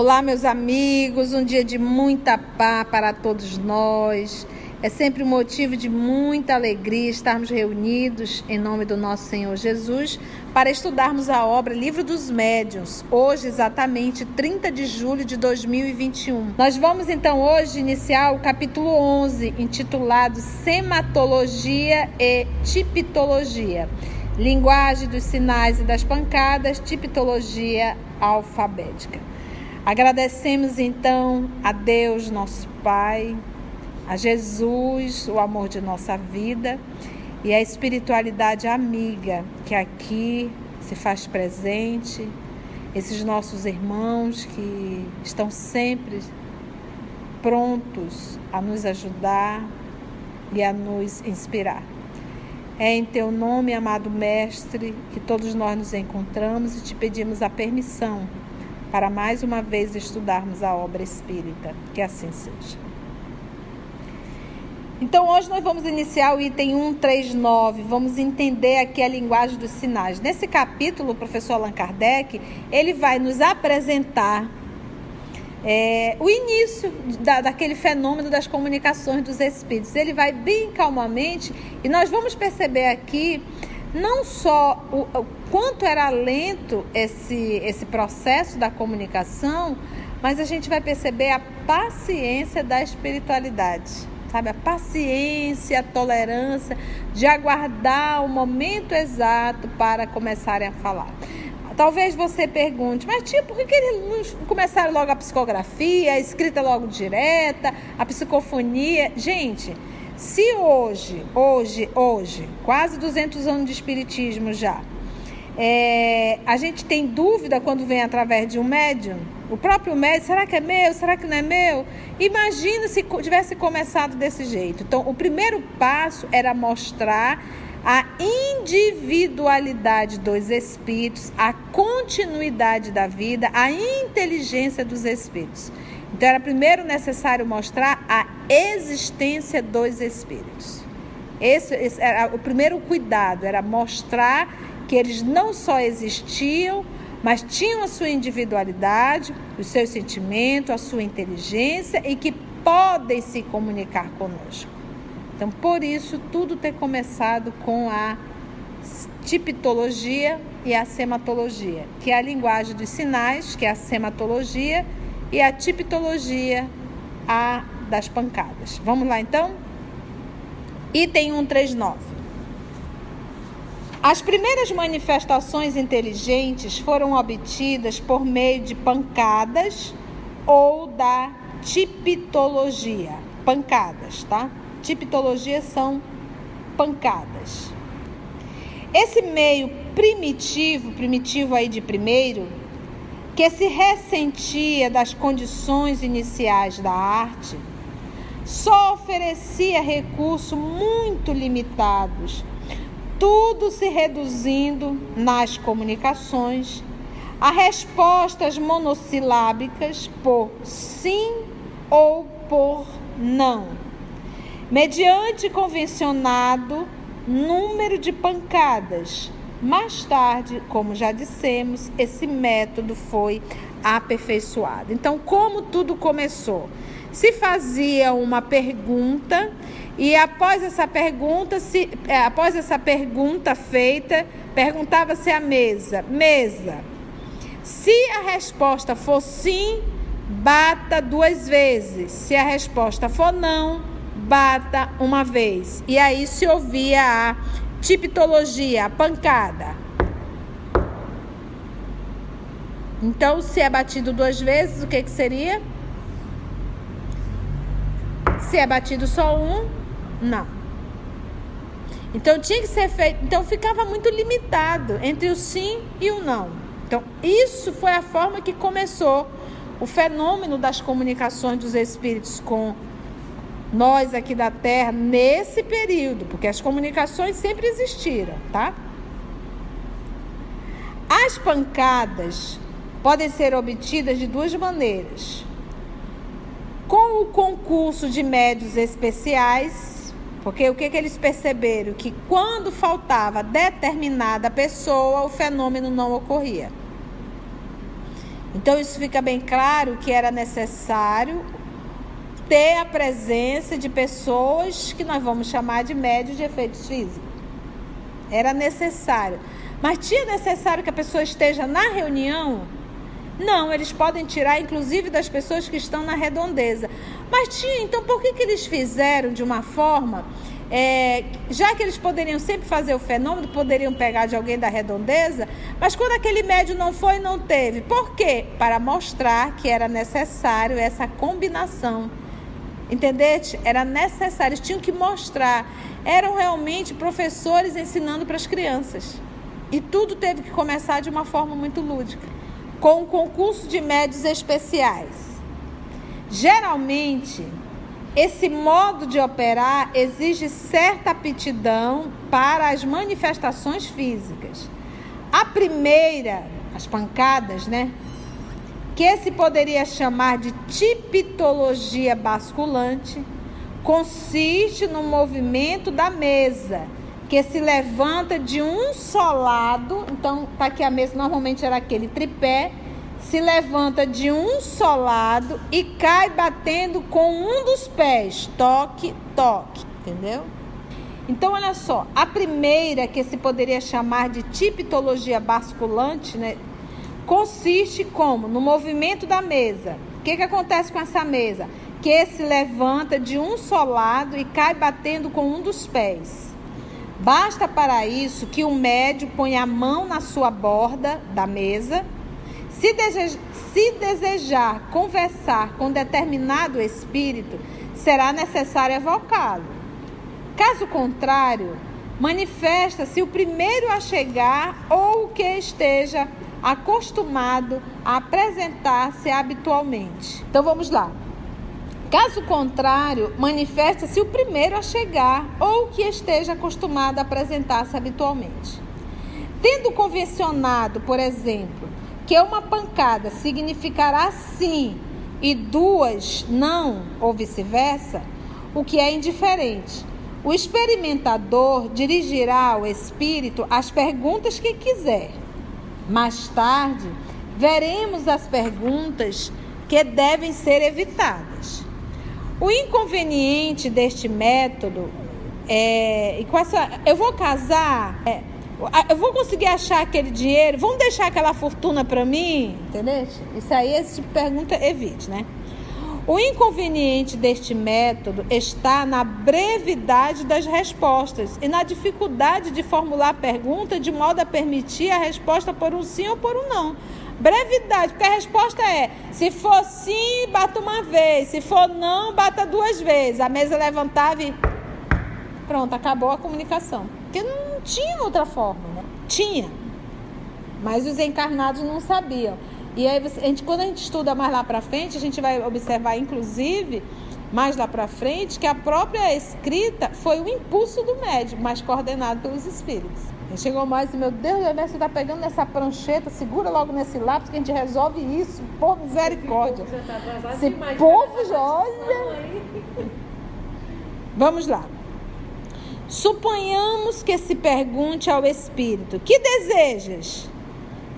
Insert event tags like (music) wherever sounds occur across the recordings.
Olá, meus amigos, um dia de muita paz para todos nós. É sempre um motivo de muita alegria estarmos reunidos em nome do nosso Senhor Jesus para estudarmos a obra Livro dos Médiuns, hoje exatamente 30 de julho de 2021. Nós vamos então hoje iniciar o capítulo 11, intitulado Sematologia e Tipitologia. Linguagem dos sinais e das pancadas, tipitologia alfabética. Agradecemos então a Deus, nosso Pai, a Jesus, o amor de nossa vida e a espiritualidade amiga que aqui se faz presente, esses nossos irmãos que estão sempre prontos a nos ajudar e a nos inspirar. É em teu nome, amado Mestre, que todos nós nos encontramos e te pedimos a permissão para mais uma vez estudarmos a obra espírita. Que assim seja. Então, hoje nós vamos iniciar o item 139. Vamos entender aqui a linguagem dos sinais. Nesse capítulo, o professor Allan Kardec ele vai nos apresentar é, o início da, daquele fenômeno das comunicações dos espíritos. Ele vai bem calmamente e nós vamos perceber aqui não só o, o quanto era lento esse, esse processo da comunicação, mas a gente vai perceber a paciência da espiritualidade, sabe? A paciência, a tolerância de aguardar o momento exato para começarem a falar. Talvez você pergunte, mas tia, por que eles não começaram logo a psicografia, a escrita logo direta, a psicofonia? Gente, se hoje, hoje, hoje, quase 200 anos de espiritismo já, é, a gente tem dúvida quando vem através de um médium, o próprio médium, será que é meu? Será que não é meu? Imagina se tivesse começado desse jeito. Então, o primeiro passo era mostrar a individualidade dos espíritos, a continuidade da vida, a inteligência dos espíritos. Então, era primeiro necessário mostrar a existência dos espíritos. Esse, esse era o primeiro cuidado, era mostrar que eles não só existiam, mas tinham a sua individualidade, os seus sentimentos, a sua inteligência e que podem se comunicar conosco. Então, por isso, tudo ter começado com a tipitologia e a sematologia, que é a linguagem dos sinais, que é a sematologia, e a tipitologia, a das pancadas. Vamos lá então? Item 139. As primeiras manifestações inteligentes foram obtidas por meio de pancadas ou da tipitologia. Pancadas, tá? Tipitologia são pancadas. Esse meio primitivo, primitivo aí de primeiro, que se ressentia das condições iniciais da arte, só oferecia recursos muito limitados, tudo se reduzindo nas comunicações a respostas monossilábicas por sim ou por não mediante convencionado número de pancadas. Mais tarde, como já dissemos, esse método foi aperfeiçoado. Então, como tudo começou? Se fazia uma pergunta e após essa pergunta, se, é, após essa pergunta feita, perguntava-se à mesa: mesa, se a resposta for sim, bata duas vezes. Se a resposta for não, bata uma vez. E aí se ouvia a tipitologia, pancada. Então, se é batido duas vezes, o que, que seria? Se é batido só um, não. Então tinha que ser feito. Então ficava muito limitado entre o sim e o não. Então, isso foi a forma que começou o fenômeno das comunicações dos espíritos com nós aqui da Terra nesse período, porque as comunicações sempre existiram, tá? As pancadas podem ser obtidas de duas maneiras. Com o concurso de médios especiais, porque o que, que eles perceberam? Que quando faltava determinada pessoa, o fenômeno não ocorria. Então isso fica bem claro que era necessário ter a presença de pessoas que nós vamos chamar de médios de efeitos físicos. Era necessário. Mas tinha necessário que a pessoa esteja na reunião? Não, eles podem tirar, inclusive, das pessoas que estão na redondeza. Mas tinha, então por que, que eles fizeram de uma forma é, já que eles poderiam sempre fazer o fenômeno, poderiam pegar de alguém da redondeza, mas quando aquele médio não foi, não teve. Por quê? Para mostrar que era necessário essa combinação. Entendete? Era necessário, eles tinham que mostrar. Eram realmente professores ensinando para as crianças. E tudo teve que começar de uma forma muito lúdica, com um concurso de médios especiais. Geralmente, esse modo de operar exige certa aptidão para as manifestações físicas. A primeira, as pancadas, né? Que se poderia chamar de tipitologia basculante, consiste no movimento da mesa, que se levanta de um só lado. Então, tá aqui a mesa, normalmente era aquele tripé se levanta de um só lado e cai batendo com um dos pés. Toque, toque. Entendeu? Então, olha só. A primeira, que se poderia chamar de tipitologia basculante, né? Consiste como? No movimento da mesa. O que, que acontece com essa mesa? Que se levanta de um só lado e cai batendo com um dos pés. Basta para isso que o médio ponha a mão na sua borda da mesa se, se desejar conversar com determinado espírito, será necessário evocá-lo. Caso contrário, manifesta-se o primeiro a chegar ou o que esteja acostumado a apresentar-se habitualmente. Então vamos lá. Caso contrário, manifesta-se o primeiro a chegar ou que esteja acostumado a apresentar-se habitualmente. Tendo convencionado, por exemplo, que uma pancada significará sim e duas não, ou vice-versa, o que é indiferente. O experimentador dirigirá ao espírito as perguntas que quiser. Mais tarde, veremos as perguntas que devem ser evitadas. O inconveniente deste método é. Eu vou casar. É, eu vou conseguir achar aquele dinheiro? Vamos deixar aquela fortuna para mim? Entendeu? Isso aí, esse tipo de pergunta, evite, né? O inconveniente deste método está na brevidade das respostas e na dificuldade de formular a pergunta de modo a permitir a resposta por um sim ou por um não. Brevidade, porque a resposta é: se for sim, bata uma vez, se for não, bata duas vezes. A mesa levantava e pronto, acabou a comunicação. Porque não tinha outra forma, né? Tinha. Mas os encarnados não sabiam. E aí, a gente, quando a gente estuda mais lá para frente, a gente vai observar, inclusive, mais lá para frente, que a própria escrita foi o impulso do médium, mas coordenado pelos espíritos. Ele chegou mais e meu Deus, você está pegando nessa prancheta, segura logo nesse lápis que a gente resolve isso, por misericórdia. Esse povo já olha. Vamos lá. Suponhamos que se pergunte ao espírito: Que desejas?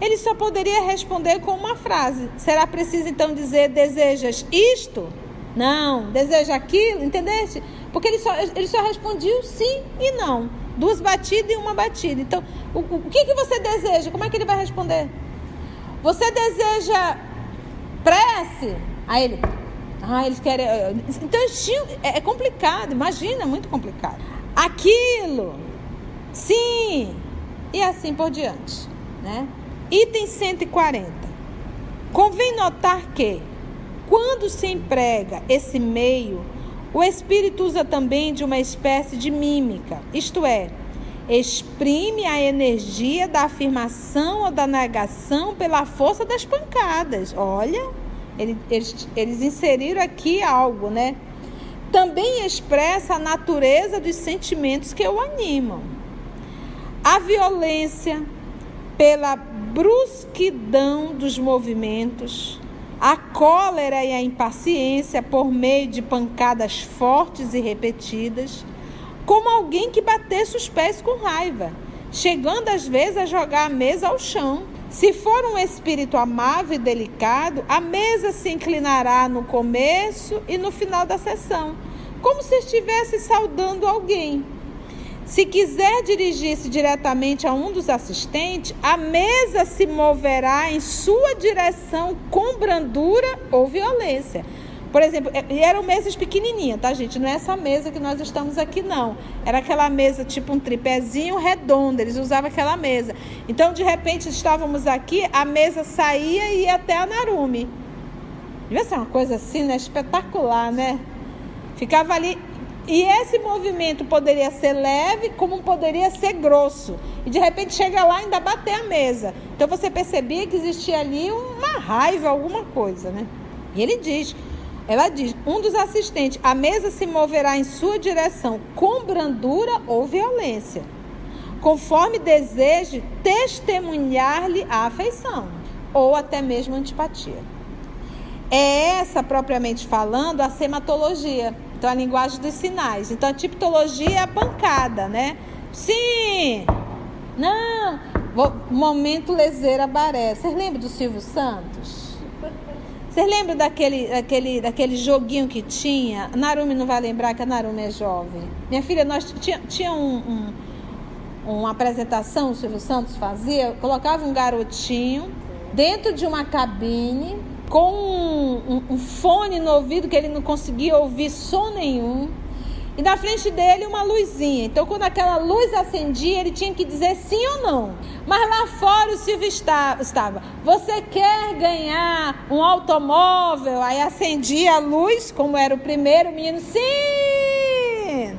Ele só poderia responder com uma frase. Será preciso então dizer: Desejas isto? Não. Deseja aquilo? Entendeste? Porque ele só, ele só respondia sim e não. Duas batidas e uma batida. Então, o, o que, que você deseja? Como é que ele vai responder? Você deseja prece? Aí ele. Ah, eles querem. Então, é, é complicado, imagina, muito complicado aquilo, sim, e assim por diante, né? Item 140. Convém notar que, quando se emprega esse meio, o espírito usa também de uma espécie de mímica, isto é, exprime a energia da afirmação ou da negação pela força das pancadas. Olha, eles, eles inseriram aqui algo, né? também expressa a natureza dos sentimentos que o animam. A violência pela brusquidão dos movimentos, a cólera e a impaciência por meio de pancadas fortes e repetidas, como alguém que batesse os pés com raiva, chegando às vezes a jogar a mesa ao chão. Se for um espírito amável e delicado, a mesa se inclinará no começo e no final da sessão, como se estivesse saudando alguém. Se quiser dirigir-se diretamente a um dos assistentes, a mesa se moverá em sua direção com brandura ou violência. Por exemplo, é, eram mesas pequenininhas, tá, gente? Não é essa mesa que nós estamos aqui, não. Era aquela mesa, tipo um tripézinho redondo, eles usavam aquela mesa. Então, de repente, estávamos aqui, a mesa saía e ia até a Narume. Devia ser uma coisa assim, né? Espetacular, né? Ficava ali. E esse movimento poderia ser leve, como poderia ser grosso. E de repente chega lá e ainda bater a mesa. Então você percebia que existia ali uma raiva, alguma coisa, né? E ele diz ela diz: um dos assistentes, a mesa se moverá em sua direção com brandura ou violência, conforme deseje testemunhar-lhe a afeição ou até mesmo antipatia. É essa, propriamente falando, a sematologia. Então, a linguagem dos sinais. Então, a tipologia é a pancada, né? Sim! Não! Momento leseira baré. Vocês lembram do Silvio Santos? Vocês lembram daquele, daquele, daquele joguinho que tinha? A Narumi não vai lembrar que a Narumi é jovem. Minha filha, nós tinha, tinha um, um, uma apresentação, o Silvio Santos fazia, colocava um garotinho dentro de uma cabine com um, um, um fone no ouvido que ele não conseguia ouvir som nenhum e na frente dele uma luzinha. Então, quando aquela luz acendia, ele tinha que dizer sim ou não. Mas lá fora o Silvio estava. Você quer ganhar um automóvel? Aí acendia a luz, como era o primeiro, o menino, sim!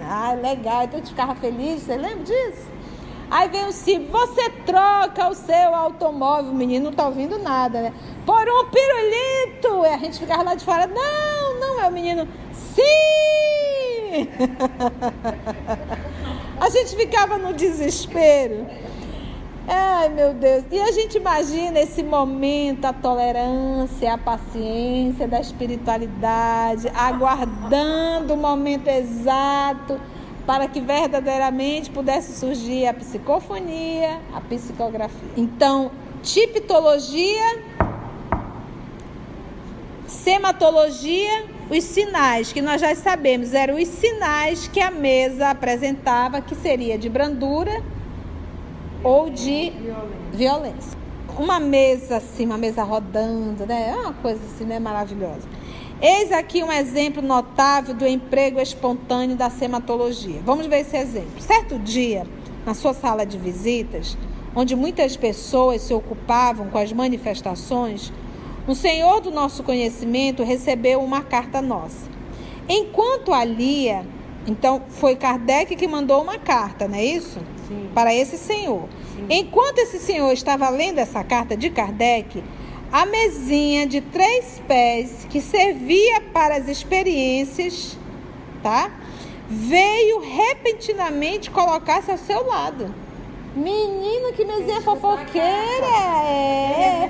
Ah, legal. Então a gente ficava feliz. Você lembra disso? Aí vem o Silvio, você troca o seu automóvel. O menino não está ouvindo nada, né? Por um pirulito. E a gente ficava lá de fora, não, não. É o menino, sim! (laughs) a gente ficava no desespero. Ai, meu Deus. E a gente imagina esse momento, a tolerância, a paciência da espiritualidade, aguardando o momento exato para que verdadeiramente pudesse surgir a psicofonia, a psicografia. Então, tipologia, sematologia os sinais que nós já sabemos eram os sinais que a mesa apresentava, que seria de brandura ou de violência. violência. Uma mesa assim, uma mesa rodando, né? É uma coisa assim, né? Maravilhosa. Eis aqui um exemplo notável do emprego espontâneo da sematologia. Vamos ver esse exemplo. Certo dia, na sua sala de visitas, onde muitas pessoas se ocupavam com as manifestações, o Senhor do nosso conhecimento recebeu uma carta nossa. Enquanto a lia, então foi Kardec que mandou uma carta, não é isso? Sim. Para esse senhor. Sim. Enquanto esse senhor estava lendo essa carta de Kardec, a mesinha de três pés que servia para as experiências, tá? Veio repentinamente colocar-se ao seu lado. Menino, que mesinha fofoqueira! É.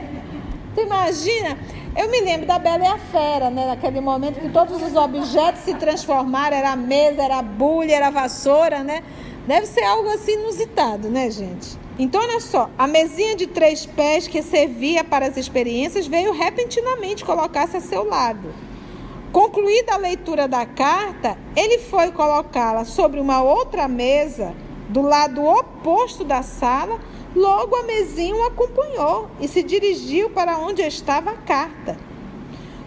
Tu imagina? Eu me lembro da Bela e a Fera, né? Naquele momento que todos os objetos se transformaram, era a mesa, era a bulha, era a vassoura, né? Deve ser algo assim inusitado, né, gente? Então, olha só, a mesinha de três pés que servia para as experiências veio repentinamente colocar-se a seu lado. Concluída a leitura da carta, ele foi colocá-la sobre uma outra mesa do lado oposto da sala Logo a mesinha o acompanhou e se dirigiu para onde estava a carta.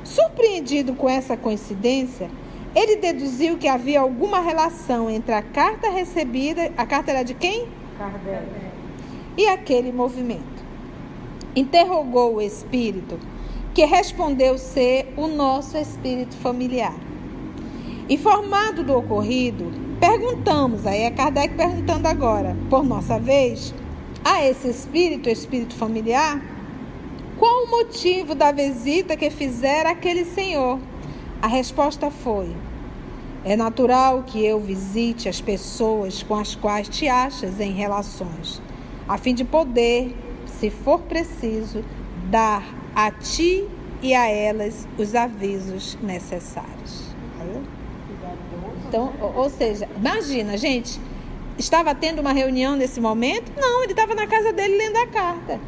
Surpreendido com essa coincidência, ele deduziu que havia alguma relação entre a carta recebida, a carta era de quem? Kardec. E aquele movimento. Interrogou o espírito, que respondeu ser o nosso espírito familiar. Informado do ocorrido, perguntamos, aí é Kardec perguntando agora, por nossa vez, a esse espírito, espírito familiar, qual o motivo da visita que fizera aquele senhor? A resposta foi: É natural que eu visite as pessoas com as quais te achas em relações, a fim de poder, se for preciso, dar a ti e a elas os avisos necessários. Então, ou seja, imagina, gente, Estava tendo uma reunião nesse momento? Não, ele estava na casa dele lendo a carta.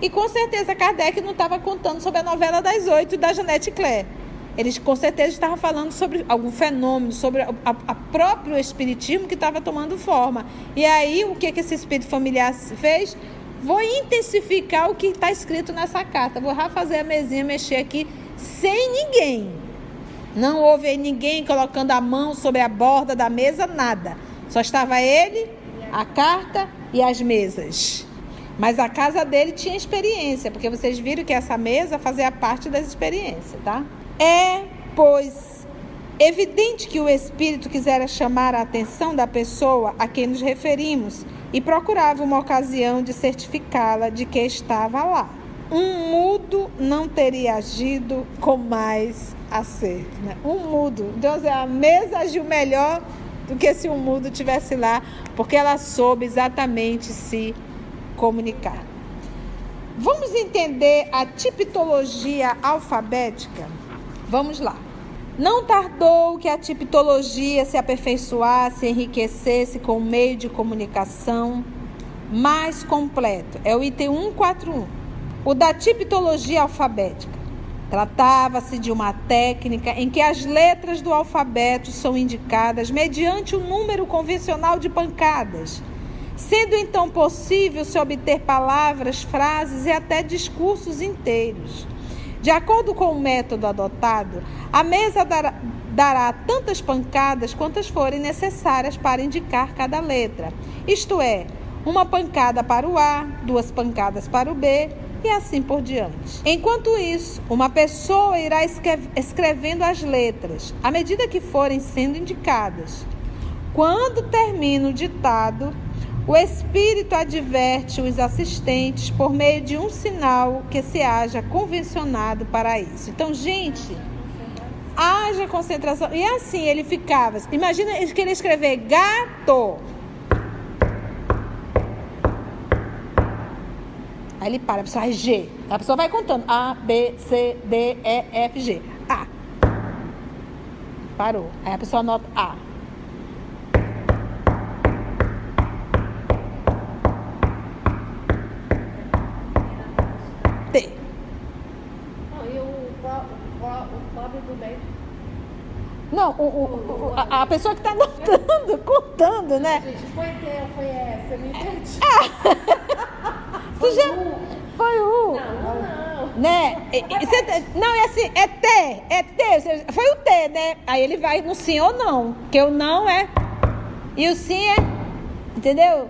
E com certeza Kardec não estava contando sobre a novela das oito da Janete Claire. Eles com certeza estavam falando sobre algum fenômeno, sobre a, a próprio espiritismo que estava tomando forma. E aí, o que, que esse espírito familiar fez? Vou intensificar o que está escrito nessa carta. Vou fazer a mesinha mexer aqui sem ninguém. Não houve ninguém colocando a mão sobre a borda da mesa, nada. Só estava ele, a carta e as mesas. Mas a casa dele tinha experiência, porque vocês viram que essa mesa fazia parte das experiências, tá? É, pois, evidente que o Espírito quisera chamar a atenção da pessoa a quem nos referimos e procurava uma ocasião de certificá-la de que estava lá. Um mudo não teria agido com mais acerto. Né? Um mudo. Deus, a mesa agiu melhor do que se um mudo tivesse lá, porque ela soube exatamente se comunicar. Vamos entender a tipologia alfabética? Vamos lá. Não tardou que a tipologia se aperfeiçoasse, enriquecesse com o meio de comunicação mais completo. É o item 141. O da tipologia alfabética. Tratava-se de uma técnica em que as letras do alfabeto são indicadas mediante o número convencional de pancadas, sendo então possível se obter palavras, frases e até discursos inteiros. De acordo com o método adotado, a mesa dará, dará tantas pancadas quantas forem necessárias para indicar cada letra. Isto é, uma pancada para o A, duas pancadas para o B e assim por diante. Enquanto isso, uma pessoa irá escrevendo as letras à medida que forem sendo indicadas. Quando termina o ditado, o Espírito adverte os assistentes por meio de um sinal que se haja convencionado para isso. Então, gente, haja concentração. E assim ele ficava. Imagina ele queria escrever gato. Aí ele para, a pessoa G. A pessoa vai contando. A, B, C, D, E, F, G. A. Parou. Aí a pessoa anota A. Não, o, o, o, a, a, pessoa que está (laughs) anotando, contando, né? Gente, foi quem foi essa? Eu não entendi. Ah. foi já... um. Foi um. Não, não. Né? Você, não, é assim, é T, é T. Foi o T, né? Aí ele vai no sim ou não. Que o não é. E o sim é. Entendeu?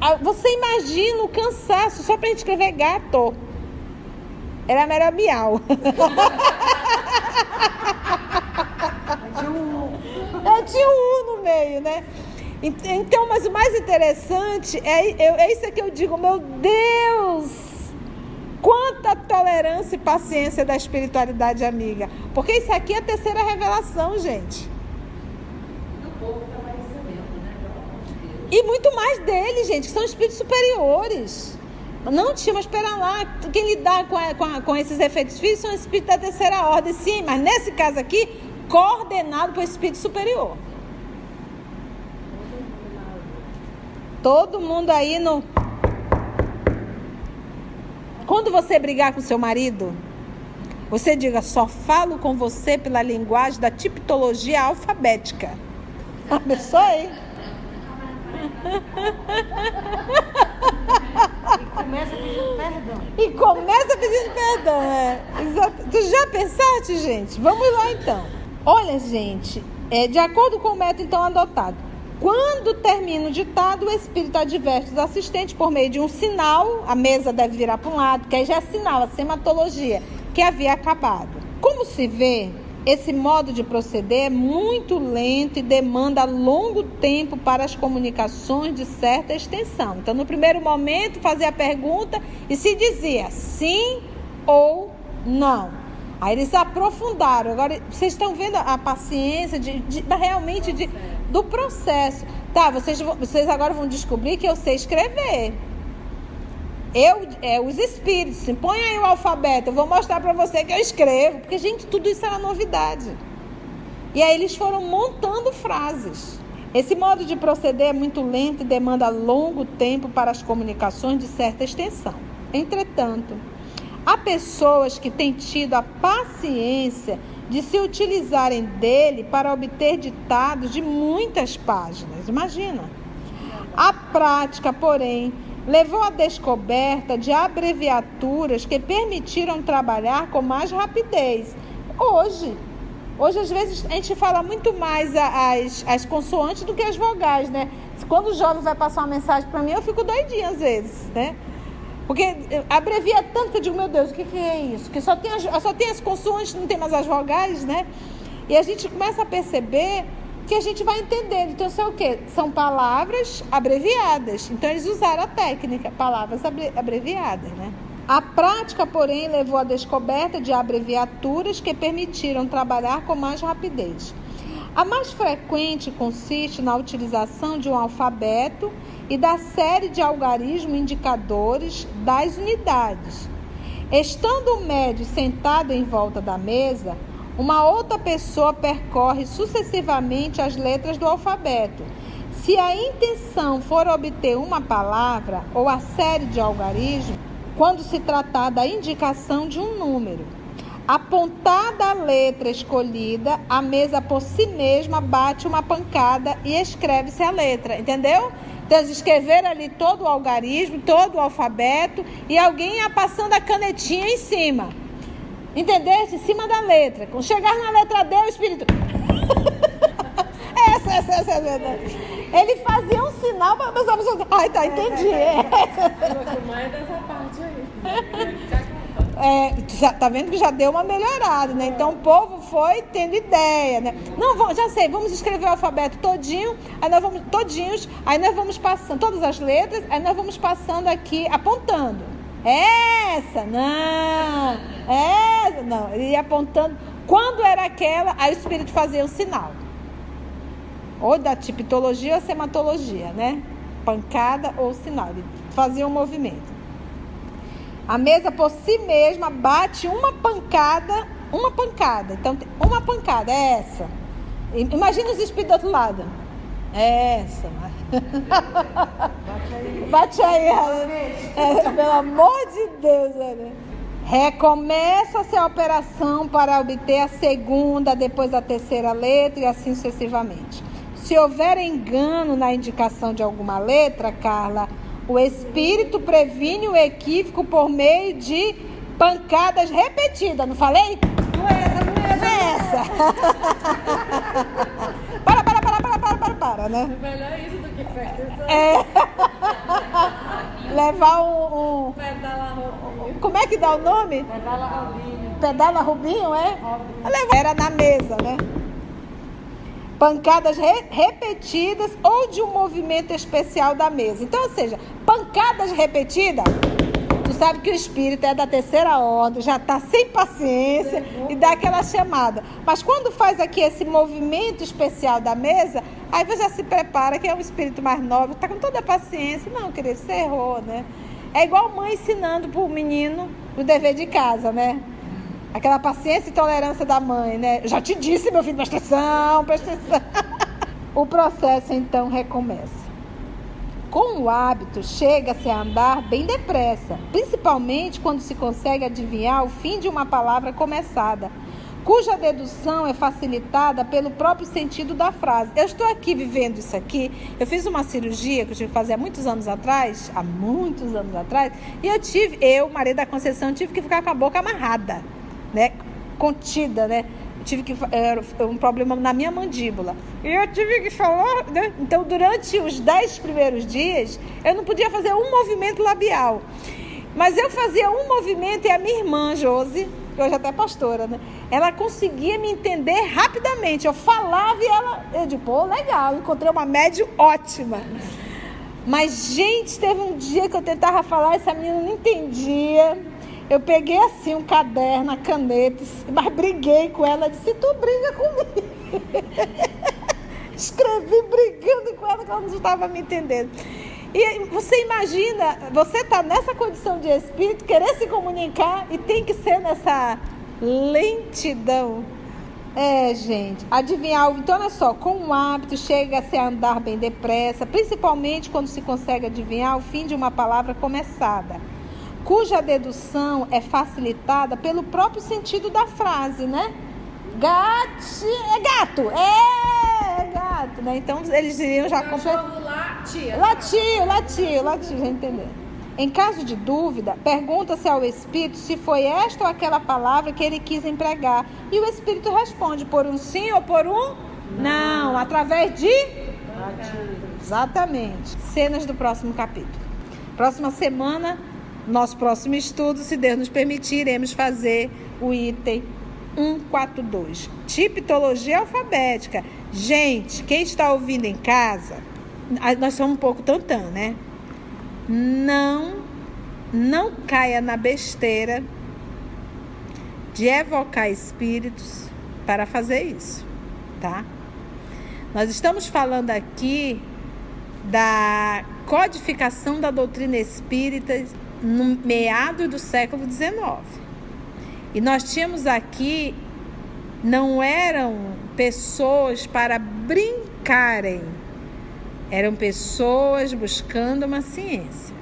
Ai. Você imagina o cansaço só pra gente escrever gato. Era melhor miau. (laughs) tinha um U no meio, né? Então, mas o mais interessante é, é isso que eu digo, meu Deus! Quanta tolerância e paciência da espiritualidade amiga. Porque isso aqui é a terceira revelação, gente. E muito mais deles, gente, que são espíritos superiores. Não tinha, mas espera lá. Quem lidar com, a, com, a, com esses efeitos físicos são espíritos da terceira ordem, sim, mas nesse caso aqui, coordenado por espírito superior. Todo mundo aí no. Quando você brigar com seu marido, você diga: só falo com você pela linguagem da tipologia alfabética. (laughs) Começou aí. E começa pedindo perdão. E começa pedindo perdão, é. Exato. Tu já pensaste, gente? Vamos lá então. Olha, gente, é, de acordo com o método então adotado, quando termina o ditado, o espírito adverte os assistentes por meio de um sinal, a mesa deve virar para um lado, que aí já é sinal, a sematologia, que havia acabado. Como se vê, esse modo de proceder é muito lento e demanda longo tempo para as comunicações de certa extensão. Então, no primeiro momento, fazia a pergunta e se dizia sim ou não. Aí eles aprofundaram. Agora, vocês estão vendo a paciência de, de realmente de, do processo. Tá, vocês, vocês agora vão descobrir que eu sei escrever. Eu, é, os espíritos, põe aí o alfabeto, eu vou mostrar para você que eu escrevo. Porque, gente, tudo isso era novidade. E aí eles foram montando frases. Esse modo de proceder é muito lento e demanda longo tempo para as comunicações de certa extensão. Entretanto, há pessoas que têm tido a paciência de se utilizarem dele para obter ditados de muitas páginas. Imagina. A prática, porém, levou à descoberta de abreviaturas que permitiram trabalhar com mais rapidez. Hoje, hoje às vezes a gente fala muito mais as, as consoantes do que as vogais, né? Quando o jovem vai passar uma mensagem para mim, eu fico doidinha às vezes, né? Porque abrevia tanto que eu digo, meu Deus, o que, que é isso? Que só tem, as, só tem as consoantes, não tem mais as vogais, né? E a gente começa a perceber que a gente vai entendendo. Então, são o quê? São palavras abreviadas. Então, eles usaram a técnica, palavras abreviadas, né? A prática, porém, levou à descoberta de abreviaturas que permitiram trabalhar com mais rapidez. A mais frequente consiste na utilização de um alfabeto e da série de algarismos indicadores das unidades. Estando o médio sentado em volta da mesa, uma outra pessoa percorre sucessivamente as letras do alfabeto. Se a intenção for obter uma palavra ou a série de algarismos, quando se tratar da indicação de um número. Apontada a letra escolhida, a mesa por si mesma bate uma pancada e escreve-se a letra, entendeu? Então, eles escreveram ali todo o algarismo, todo o alfabeto e alguém ia passando a canetinha em cima. Entendeste? Em cima da letra. Quando chegar na letra D, o Espírito. (laughs) essa, essa, essa é a. Ele fazia um sinal para as pessoas. Ai, tá, entendi. (laughs) É. Mais dessa parte aí. (laughs) É, tá vendo que já deu uma melhorada, né? Então o povo foi tendo ideia, né? Não, vamos, já sei, vamos escrever o alfabeto todinho, aí nós vamos todinhos, aí nós vamos passando todas as letras, aí nós vamos passando aqui apontando. Essa, não. Essa, não. Ia apontando. Quando era aquela, aí o espírito fazia o sinal. Ou da tipologia ou sematologia, né? Pancada ou sinal. Ele fazia um movimento. A mesa por si mesma bate uma pancada, uma pancada. Então, uma pancada, é essa. Imagina os espíritos do outro lado. É essa. (laughs) Bate aí. Bate aí, é, pelo amor de Deus, né? Recomeça-se a operação para obter a segunda, depois a terceira letra e assim sucessivamente. Se houver engano na indicação de alguma letra, Carla, o espírito previne o equívoco por meio de pancadas repetidas, não falei? Não é essa, não é essa. Não é essa. para, para, para, para, para, para, para, né? Melhor isso do que presta É. Levar um, um... Pedala Rubinho. Como é que dá o nome? Pedala Rubinho. Pedala Rubinho, é? Rubinho. Era na mesa, né? Pancadas re repetidas ou de um movimento especial da mesa. Então, ou seja, pancadas repetidas. Tu sabe que o espírito é da terceira ordem, já está sem paciência e dá aquela chamada. Mas quando faz aqui esse movimento especial da mesa, aí você já se prepara que é um espírito mais nobre, está com toda a paciência. Não, querido, você errou, né? É igual mãe ensinando para o menino o dever de casa, né? Aquela paciência e tolerância da mãe, né? Já te disse, meu filho, presta atenção, presta atenção. (laughs) o processo então recomeça. Com o hábito, chega-se a andar bem depressa, principalmente quando se consegue adivinhar o fim de uma palavra começada, cuja dedução é facilitada pelo próprio sentido da frase. Eu estou aqui vivendo isso aqui. Eu fiz uma cirurgia que eu tive que fazer há muitos anos atrás, há muitos anos atrás, e eu tive, eu, Maria da Conceição, tive que ficar com a boca amarrada né, contida, né? tive que era um problema na minha mandíbula. E eu tive que falar, né? Então, durante os dez primeiros dias, eu não podia fazer um movimento labial. Mas eu fazia um movimento e a minha irmã, Josi, que hoje até é pastora, né? Ela conseguia me entender rapidamente. Eu falava e ela, eu digo, pô, legal, encontrei uma média ótima. Mas, gente, teve um dia que eu tentava falar, essa menina não entendia. Eu peguei assim um caderno, a caneta, mas briguei com ela. Disse: Tu briga comigo. (laughs) Escrevi brigando com ela, que ela não estava me entendendo. E você imagina, você está nessa condição de espírito, querer se comunicar e tem que ser nessa lentidão. É, gente, adivinhar, então olha só, com o hábito chega-se a andar bem depressa, principalmente quando se consegue adivinhar o fim de uma palavra começada cuja dedução é facilitada pelo próprio sentido da frase, né? Gati, é gato, é, é gato, né? Então eles iriam já completar. Latia. Latiu, latiu, latiu, já entendeu. Em caso de dúvida, pergunta-se ao Espírito se foi esta ou aquela palavra que ele quis empregar. E o Espírito responde por um sim ou por um não, não através de. Exatamente. Cenas do próximo capítulo. Próxima semana, nosso próximo estudo, se Deus nos permitir, iremos fazer o item 142. Tipologia alfabética. Gente, quem está ouvindo em casa, nós somos um pouco tantã, né? Não, não caia na besteira de evocar espíritos para fazer isso, tá? Nós estamos falando aqui da codificação da doutrina espírita no meado do século XIX. E nós tínhamos aqui, não eram pessoas para brincarem, eram pessoas buscando uma ciência.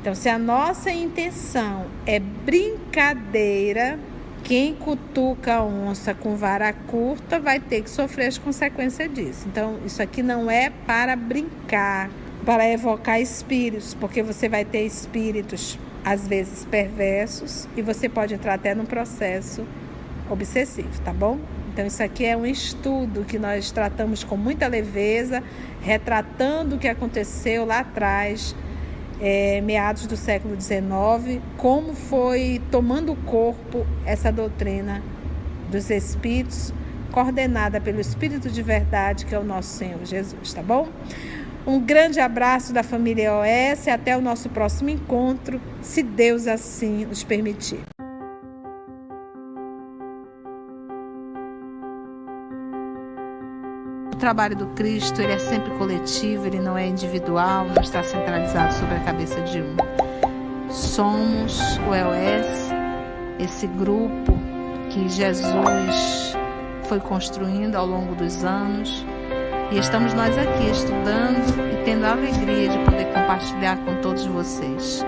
Então, se a nossa intenção é brincadeira, quem cutuca a onça com vara curta vai ter que sofrer as consequências disso. Então, isso aqui não é para brincar, para evocar espíritos, porque você vai ter espíritos às vezes perversos e você pode entrar até num processo obsessivo, tá bom? Então, isso aqui é um estudo que nós tratamos com muita leveza, retratando o que aconteceu lá atrás, é, meados do século XIX, como foi tomando corpo essa doutrina dos Espíritos, coordenada pelo Espírito de Verdade, que é o nosso Senhor Jesus, tá bom? Um grande abraço da família OS, até o nosso próximo encontro, se Deus assim nos permitir. O trabalho do Cristo ele é sempre coletivo, ele não é individual, não está centralizado sobre a cabeça de um. Somos o EOS, esse grupo que Jesus foi construindo ao longo dos anos. E estamos nós aqui estudando e tendo a alegria de poder compartilhar com todos vocês.